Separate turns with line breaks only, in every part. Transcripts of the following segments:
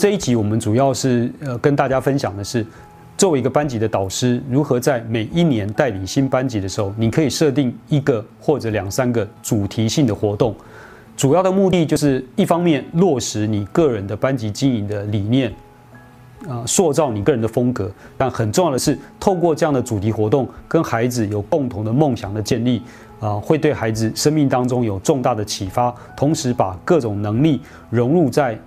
这一集我们主要是呃跟大家分享的是，作为一个班级的导师，如何在每一年带领新班级的时候，你可以设定一个或者两三个主题性的活动，主要的目的就是一方面落实你个人的班级经营的理念，啊，塑造你个人的风格，但很重要的是，透过这样的主题活动，跟孩子有共同的梦想的建立，啊，会对孩子生命当中有重大的启发，同时把各种能力融入在。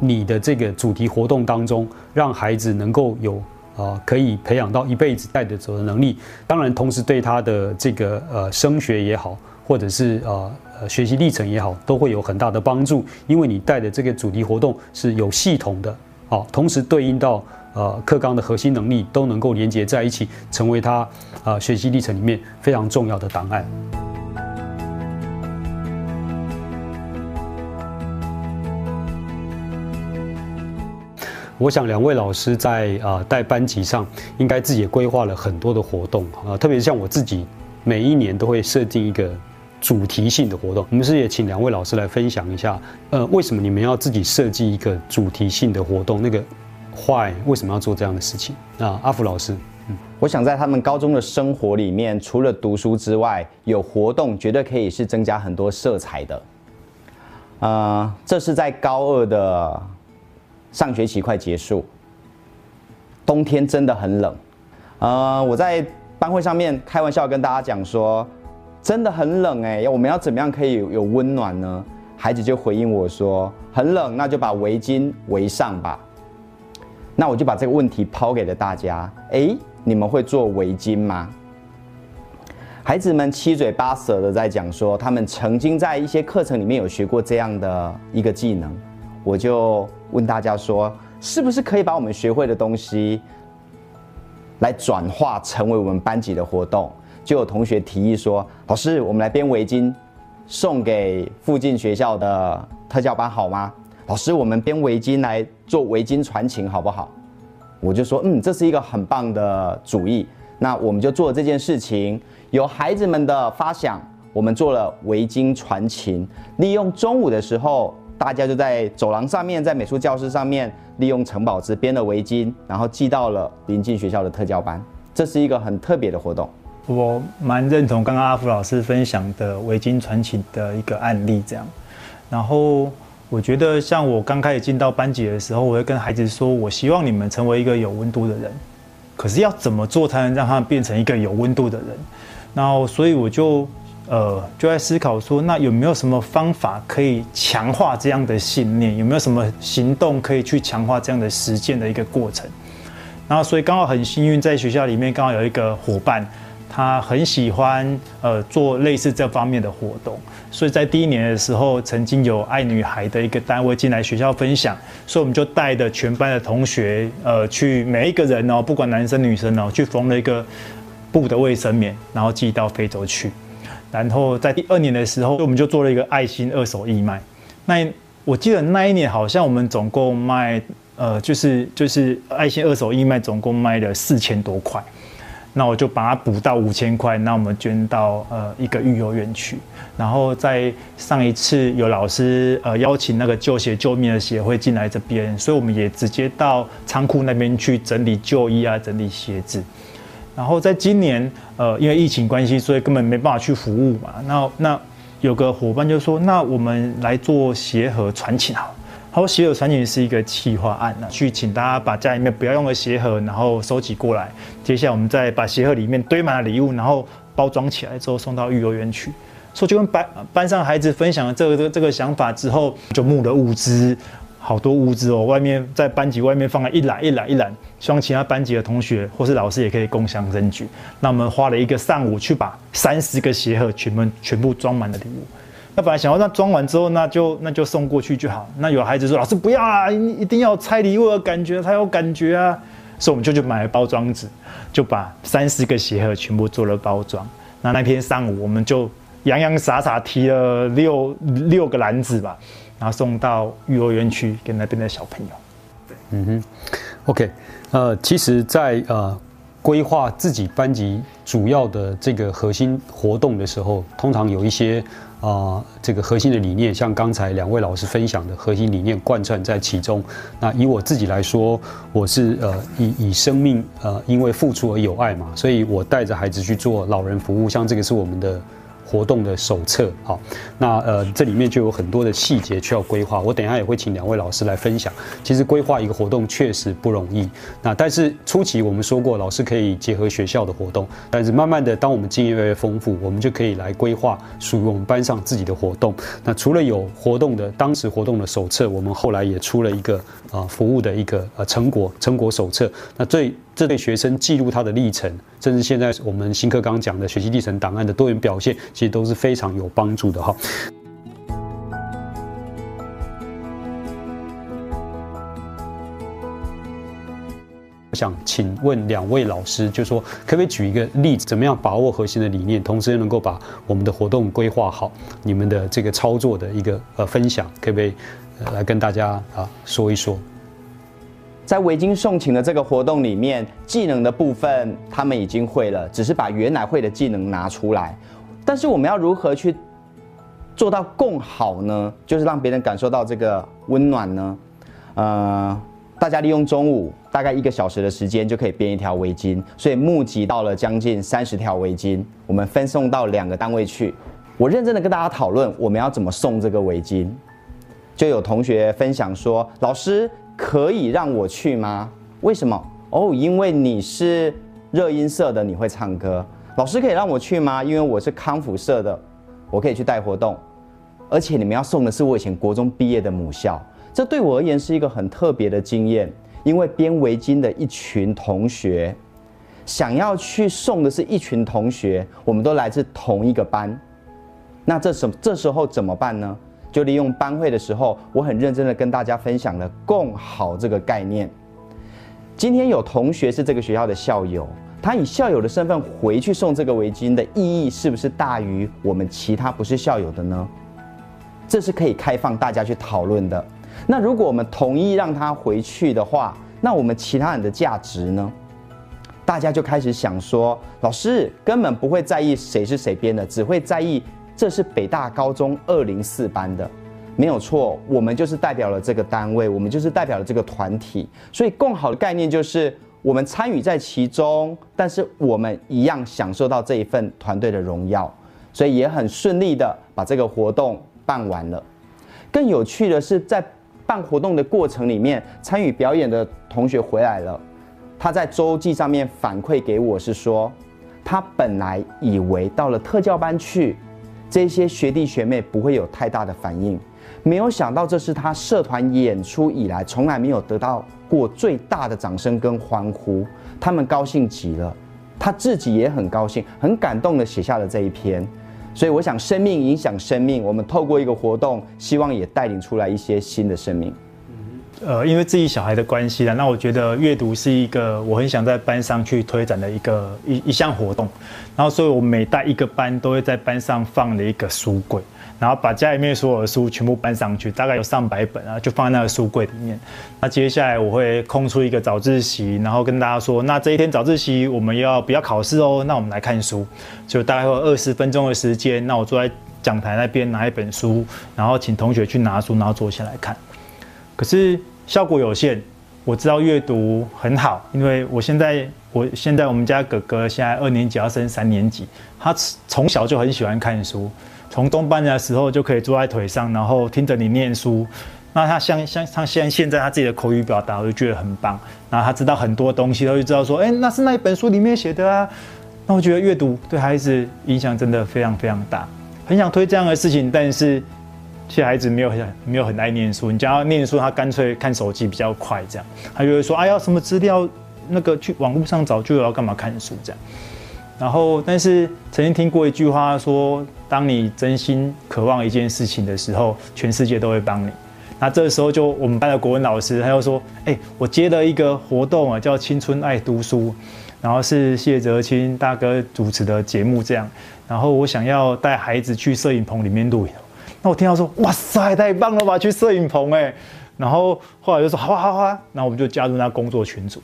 你的这个主题活动当中，让孩子能够有啊，可以培养到一辈子带得走的能力。当然，同时对他的这个呃升学也好，或者是呃学习历程也好，都会有很大的帮助。因为你带的这个主题活动是有系统的，好，同时对应到呃课纲的核心能力都能够连接在一起，成为他啊学习历程里面非常重要的档案。我想两位老师在啊带班级上，应该自己也规划了很多的活动啊，特别是像我自己，每一年都会设定一个主题性的活动。我们是也请两位老师来分享一下，呃，为什么你们要自己设计一个主题性的活动？那个 why 为什么要做这样的事情？啊，阿福老师，
嗯，我想在他们高中的生活里面，除了读书之外，有活动绝对可以是增加很多色彩的。啊，这是在高二的。上学期快结束，冬天真的很冷。呃，我在班会上面开玩笑跟大家讲说，真的很冷哎，我们要怎么样可以有温暖呢？孩子就回应我说，很冷，那就把围巾围上吧。那我就把这个问题抛给了大家，哎，你们会做围巾吗？孩子们七嘴八舌的在讲说，他们曾经在一些课程里面有学过这样的一个技能。我就问大家说，是不是可以把我们学会的东西，来转化成为我们班级的活动？就有同学提议说，老师，我们来编围巾，送给附近学校的特教班好吗？老师，我们编围巾来做围巾传情好不好？我就说，嗯，这是一个很棒的主意。那我们就做这件事情，有孩子们的发想，我们做了围巾传情，利用中午的时候。大家就在走廊上面，在美术教室上面，利用城堡纸编的围巾，然后寄到了临近学校的特教班。这是一个很特别的活动。
我蛮认同刚刚阿福老师分享的围巾传奇的一个案例，这样。然后我觉得，像我刚开始进到班级的时候，我会跟孩子说，我希望你们成为一个有温度的人。可是要怎么做才能让他们变成一个有温度的人？然后，所以我就。呃，就在思考说，那有没有什么方法可以强化这样的信念？有没有什么行动可以去强化这样的实践的一个过程？然后，所以刚好很幸运，在学校里面刚好有一个伙伴，他很喜欢呃做类似这方面的活动，所以在第一年的时候，曾经有爱女孩的一个单位进来学校分享，所以我们就带着全班的同学，呃，去每一个人哦，不管男生女生哦，去缝了一个布的卫生棉，然后寄到非洲去。然后在第二年的时候，我们就做了一个爱心二手义卖。那我记得那一年好像我们总共卖，呃，就是就是爱心二手义卖总共卖了四千多块。那我就把它补到五千块，那我们捐到呃一个育幼院去。然后在上一次有老师呃邀请那个旧鞋救命的协会进来这边，所以我们也直接到仓库那边去整理旧衣啊，整理鞋子。然后在今年，呃，因为疫情关系，所以根本没办法去服务嘛。那那有个伙伴就说：“那我们来做鞋盒传情好。”他说：“鞋盒传情是一个企划案，那去请大家把家里面不要用的鞋盒，然后收集过来。接下来我们再把鞋盒里面堆满了礼物，然后包装起来之后送到育幼院去。说就跟班班上孩子分享了这个这个这个想法之后，就募了物资。”好多物资哦，外面在班级外面放了一篮一篮一篮，希望其他班级的同学或是老师也可以共享证据。那我们花了一个上午去把三十个鞋盒全部全部装满了礼物。那本来想要那装完之后，那就那就送过去就好。那有孩子说：“老师不要啊，一定要拆礼物的感觉才有感觉啊。”所以我们就去买了包装纸，就把三十个鞋盒全部做了包装。那那天上午我们就洋洋洒洒提了六六个篮子吧。然后送到幼儿园去给那边的小朋友。
嗯哼，OK，呃，其实，在呃规划自己班级主要的这个核心活动的时候，通常有一些啊这个核心的理念，像刚才两位老师分享的核心理念贯穿在其中。那以我自己来说，我是呃以以生命呃因为付出而有爱嘛，所以我带着孩子去做老人服务，像这个是我们的。活动的手册，好，那呃，这里面就有很多的细节需要规划。我等下也会请两位老师来分享。其实规划一个活动确实不容易。那但是初期我们说过，老师可以结合学校的活动，但是慢慢的，当我们经验越来越丰富，我们就可以来规划属于我们班上自己的活动。那除了有活动的当时活动的手册，我们后来也出了一个啊服务的一个呃成果成果手册。那最这对学生记录他的历程，甚至现在我们新课刚讲的学习历程档案的多元表现，其实都是非常有帮助的哈。我想请问两位老师，就说可不可以举一个例子，怎么样把握核心的理念，同时又能够把我们的活动规划好？你们的这个操作的一个呃分享，可不可以来跟大家啊说一说？
在围巾送情的这个活动里面，技能的部分他们已经会了，只是把原来会的技能拿出来。但是我们要如何去做到更好呢？就是让别人感受到这个温暖呢？呃，大家利用中午大概一个小时的时间就可以编一条围巾，所以募集到了将近三十条围巾，我们分送到两个单位去。我认真的跟大家讨论我们要怎么送这个围巾，就有同学分享说，老师。可以让我去吗？为什么？哦，因为你是热音社的，你会唱歌。老师可以让我去吗？因为我是康复社的，我可以去带活动。而且你们要送的是我以前国中毕业的母校，这对我而言是一个很特别的经验。因为编围巾的一群同学，想要去送的是一群同学，我们都来自同一个班。那这什这时候怎么办呢？就利用班会的时候，我很认真的跟大家分享了“共好”这个概念。今天有同学是这个学校的校友，他以校友的身份回去送这个围巾的意义，是不是大于我们其他不是校友的呢？这是可以开放大家去讨论的。那如果我们同意让他回去的话，那我们其他人的价值呢？大家就开始想说，老师根本不会在意谁是谁编的，只会在意。这是北大高中二零四班的，没有错，我们就是代表了这个单位，我们就是代表了这个团体，所以更好的概念就是我们参与在其中，但是我们一样享受到这一份团队的荣耀，所以也很顺利的把这个活动办完了。更有趣的是，在办活动的过程里面，参与表演的同学回来了，他在周记上面反馈给我是说，他本来以为到了特教班去。这些学弟学妹不会有太大的反应，没有想到这是他社团演出以来从来没有得到过最大的掌声跟欢呼，他们高兴极了，他自己也很高兴，很感动的写下了这一篇。所以我想，生命影响生命，我们透过一个活动，希望也带领出来一些新的生命。
呃，因为自己小孩的关系啦，那我觉得阅读是一个我很想在班上去推展的一个一一项活动。然后，所以我每带一个班，都会在班上放了一个书柜，然后把家里面所有的书全部搬上去，大概有上百本啊，就放在那个书柜里面。那接下来我会空出一个早自习，然后跟大家说，那这一天早自习我们要不要考试哦？那我们来看书，就大概会有二十分钟的时间。那我坐在讲台那边拿一本书，然后请同学去拿书，然后坐下来看。可是。效果有限，我知道阅读很好，因为我现在，我现在我们家哥哥现在二年级要升三年级，他从小就很喜欢看书，从中班的时候就可以坐在腿上，然后听着你念书。那他像像他现现在他自己的口语表达，我就觉得很棒。然后他知道很多东西，他就知道说，哎，那是那一本书里面写的啊。那我觉得阅读对孩子影响真的非常非常大，很想推这样的事情，但是。现在孩子没有很没有很爱念书，你叫他念书，他干脆看手机比较快，这样他就会说：“哎呀，什么资料那个去网络上找，就要干嘛看书这样。”然后，但是曾经听过一句话说：“当你真心渴望一件事情的时候，全世界都会帮你。”那这时候就我们班的国文老师他又说：“哎，我接了一个活动啊，叫青春爱读书，然后是谢哲清大哥主持的节目这样，然后我想要带孩子去摄影棚里面录。”那我听到说，哇塞，太棒了吧，去摄影棚哎，然后后来就说，好啊好啊，然后我们就加入那工作群组。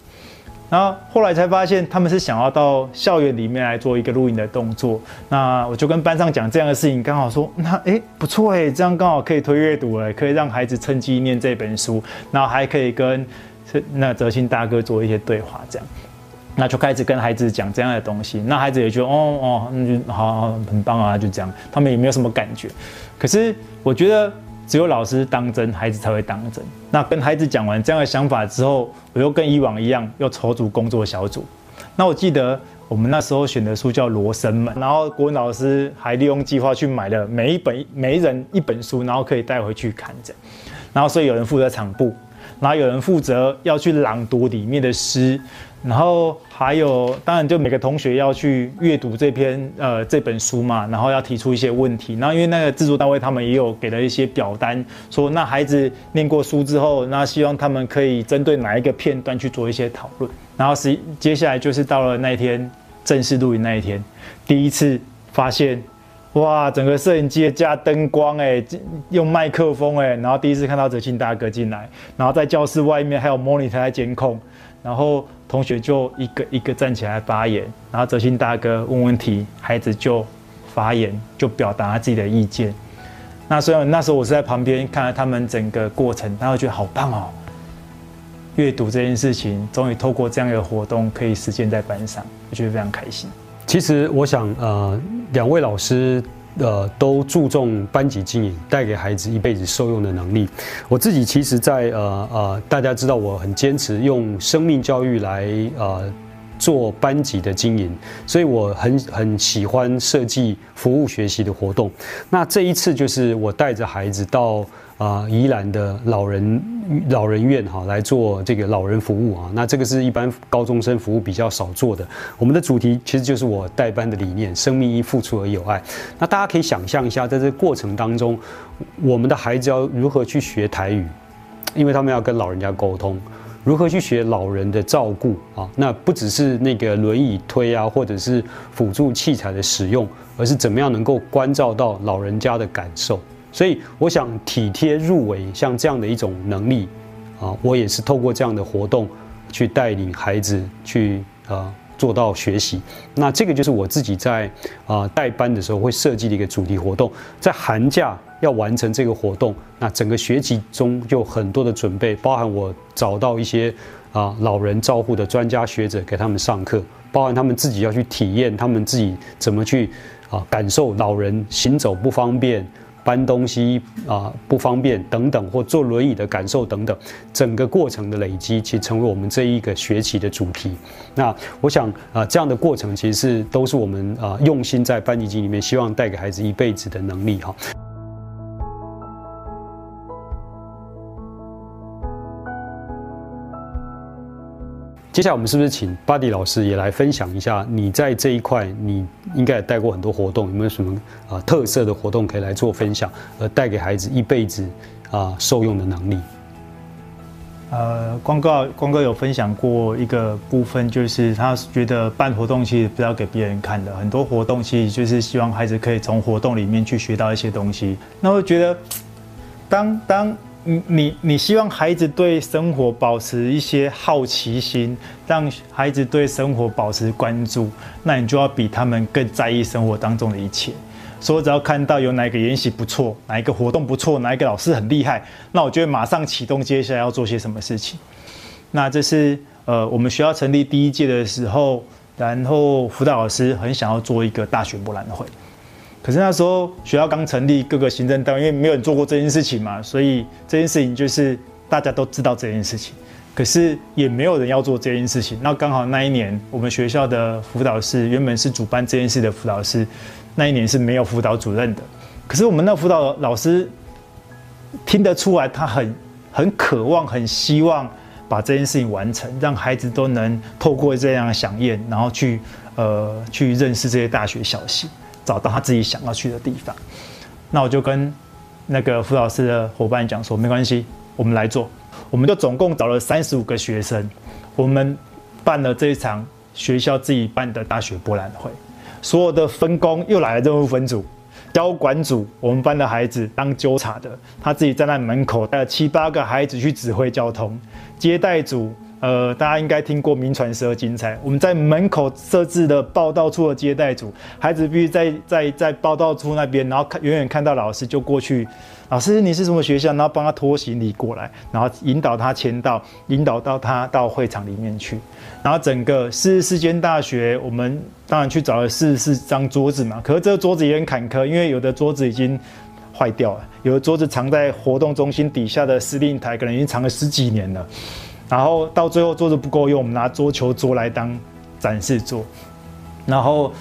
然后后来才发现他们是想要到校园里面来做一个录影的动作。那我就跟班上讲这样的事情，刚好说那哎不错哎，这样刚好可以推阅读了，可以让孩子趁机念这本书，然后还可以跟那泽清大哥做一些对话，这样。那就开始跟孩子讲这样的东西，那孩子也觉得哦哦，那就好很棒啊，就这样，他们也没有什么感觉。可是我觉得只有老师当真，孩子才会当真。那跟孩子讲完这样的想法之后，我又跟以往一样，又筹组工作小组。那我记得我们那时候选的书叫《罗生门》，然后国文老师还利用计划去买了每一本每一人一本书，然后可以带回去看着。然后所以有人负责场布，然后有人负责要去朗读里面的诗。然后还有，当然就每个同学要去阅读这篇呃这本书嘛，然后要提出一些问题。然后因为那个制作单位他们也有给了一些表单，说那孩子念过书之后，那希望他们可以针对哪一个片段去做一些讨论。然后是接下来就是到了那一天正式录影那一天，第一次发现，哇，整个摄影机加灯光哎，用麦克风哎，然后第一次看到泽庆大哥进来，然后在教室外面还有 monitor 在监控，然后。同学就一个一个站起来发言，然后泽庆大哥问问题，孩子就发言，就表达自己的意见。那虽然那时候我是在旁边看了他们整个过程，然后觉得好棒哦！阅读这件事情终于透过这样一个活动可以实现在班上，我觉得非常开心。
其实我想，呃，两位老师。呃，都注重班级经营，带给孩子一辈子受用的能力。我自己其实，在呃呃，大家知道我很坚持用生命教育来呃做班级的经营，所以我很很喜欢设计服务学习的活动。那这一次就是我带着孩子到。啊，宜兰的老人老人院哈来做这个老人服务啊，那这个是一般高中生服务比较少做的。我们的主题其实就是我代班的理念：生命因付出而有爱。那大家可以想象一下，在这个过程当中，我们的孩子要如何去学台语，因为他们要跟老人家沟通；如何去学老人的照顾啊？那不只是那个轮椅推啊，或者是辅助器材的使用，而是怎么样能够关照到老人家的感受。所以，我想体贴入微，像这样的一种能力，啊，我也是透过这样的活动，去带领孩子去啊做到学习。那这个就是我自己在啊带班的时候会设计的一个主题活动，在寒假要完成这个活动，那整个学期中就很多的准备，包含我找到一些啊老人照护的专家学者给他们上课，包含他们自己要去体验，他们自己怎么去啊感受老人行走不方便。搬东西啊不方便等等，或坐轮椅的感受等等，整个过程的累积，其实成为我们这一个学期的主题。那我想啊，这样的过程其实是都是我们啊用心在班级里面，希望带给孩子一辈子的能力哈。接下来我们是不是请巴迪老师也来分享一下？你在这一块，你应该也带过很多活动，有没有什么啊特色的活动可以来做分享，而带给孩子一辈子啊受用的能力？
呃，光哥，光哥有分享过一个部分，就是他觉得办活动其实不要给别人看的，很多活动其实就是希望孩子可以从活动里面去学到一些东西。那我觉得，当当。你你你希望孩子对生活保持一些好奇心，让孩子对生活保持关注，那你就要比他们更在意生活当中的一切。所以只要看到有哪一个研习不错，哪一个活动不错，哪一个老师很厉害，那我就会马上启动接下来要做些什么事情。那这是呃我们学校成立第一届的时候，然后辅导老师很想要做一个大学博览会。可是那时候学校刚成立，各个行政单位因为没有人做过这件事情嘛，所以这件事情就是大家都知道这件事情，可是也没有人要做这件事情。那刚好那一年我们学校的辅导室原本是主办这件事的辅导室，那一年是没有辅导主任的。可是我们那辅导老师听得出来，他很很渴望、很希望把这件事情完成，让孩子都能透过这样的响应，然后去呃去认识这些大学小系。找到他自己想要去的地方，那我就跟那个辅导师的伙伴讲说，没关系，我们来做。我们就总共找了三十五个学生，我们办了这一场学校自己办的大学博览会。所有的分工又来了任务分组，交管组我们班的孩子当纠察的，他自己站在门口带了七八个孩子去指挥交通。接待组呃，大家应该听过名传十二精彩。我们在门口设置的报道处的接待组，孩子必须在在在报道处那边，然后看远远看到老师就过去，老师你是什么学校？然后帮他拖行李过来，然后引导他签到，引导到他到会场里面去。然后整个四十四间大学，我们当然去找了四十四张桌子嘛，可是这个桌子也很坎坷，因为有的桌子已经坏掉了，有的桌子藏在活动中心底下的司令台，可能已经藏了十几年了。然后到最后桌子不够用，我们拿桌球桌来当展示桌。然后，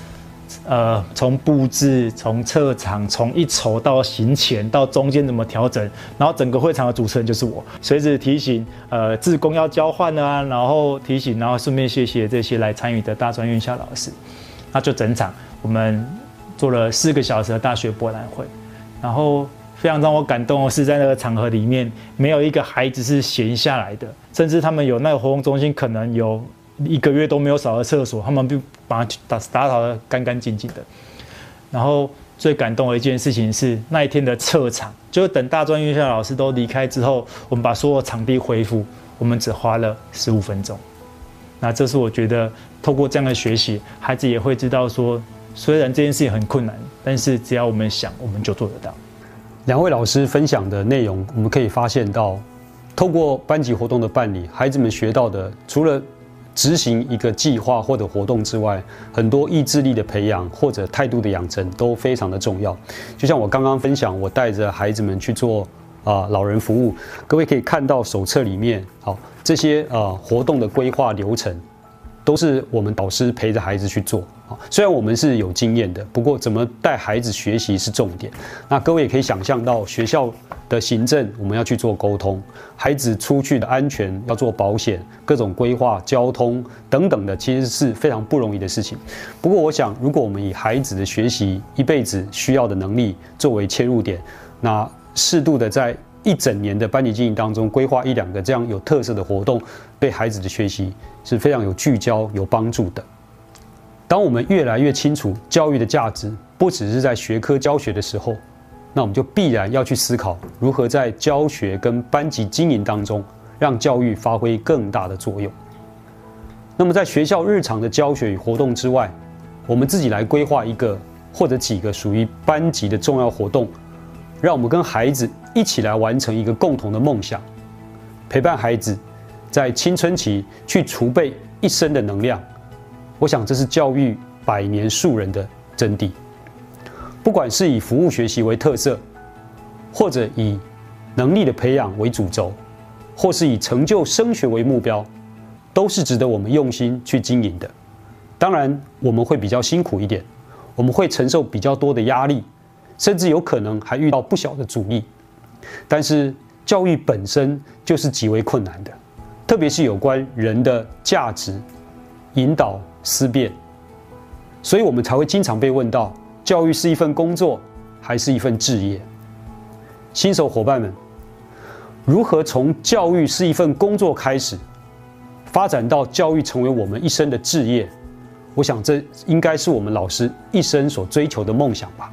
呃，从布置、从撤场、从一筹到行前到中间怎么调整，然后整个会场的主持人就是我，随时提醒，呃，自工要交换啊，然后提醒，然后顺便谢谢这些来参与的大专院校老师。那就整场我们做了四个小时的大学博览会，然后。非常让我感动的是，在那个场合里面，没有一个孩子是闲下来的，甚至他们有那个活动中心，可能有一个月都没有扫的厕所，他们就把它打打扫的干干净净的。然后最感动的一件事情是那一天的撤场，就是等大专院校老师都离开之后，我们把所有场地恢复，我们只花了十五分钟。那这是我觉得透过这样的学习，孩子也会知道说，虽然这件事情很困难，但是只要我们想，我们就做得到。
两位老师分享的内容，我们可以发现到，透过班级活动的办理，孩子们学到的，除了执行一个计划或者活动之外，很多意志力的培养或者态度的养成都非常的重要。就像我刚刚分享，我带着孩子们去做啊老人服务，各位可以看到手册里面，好这些啊活动的规划流程。都是我们导师陪着孩子去做啊，虽然我们是有经验的，不过怎么带孩子学习是重点。那各位也可以想象到，学校的行政我们要去做沟通，孩子出去的安全要做保险，各种规划、交通等等的，其实是非常不容易的事情。不过我想，如果我们以孩子的学习一辈子需要的能力作为切入点，那适度的在。一整年的班级经营当中，规划一两个这样有特色的活动，对孩子的学习是非常有聚焦、有帮助的。当我们越来越清楚教育的价值，不只是在学科教学的时候，那我们就必然要去思考如何在教学跟班级经营当中，让教育发挥更大的作用。那么在学校日常的教学与活动之外，我们自己来规划一个或者几个属于班级的重要活动。让我们跟孩子一起来完成一个共同的梦想，陪伴孩子在青春期去储备一生的能量。我想这是教育百年树人的真谛。不管是以服务学习为特色，或者以能力的培养为主轴，或是以成就升学为目标，都是值得我们用心去经营的。当然，我们会比较辛苦一点，我们会承受比较多的压力。甚至有可能还遇到不小的阻力，但是教育本身就是极为困难的，特别是有关人的价值、引导、思辨，所以我们才会经常被问到：教育是一份工作，还是一份置业？新手伙伴们，如何从教育是一份工作开始，发展到教育成为我们一生的置业？我想这应该是我们老师一生所追求的梦想吧。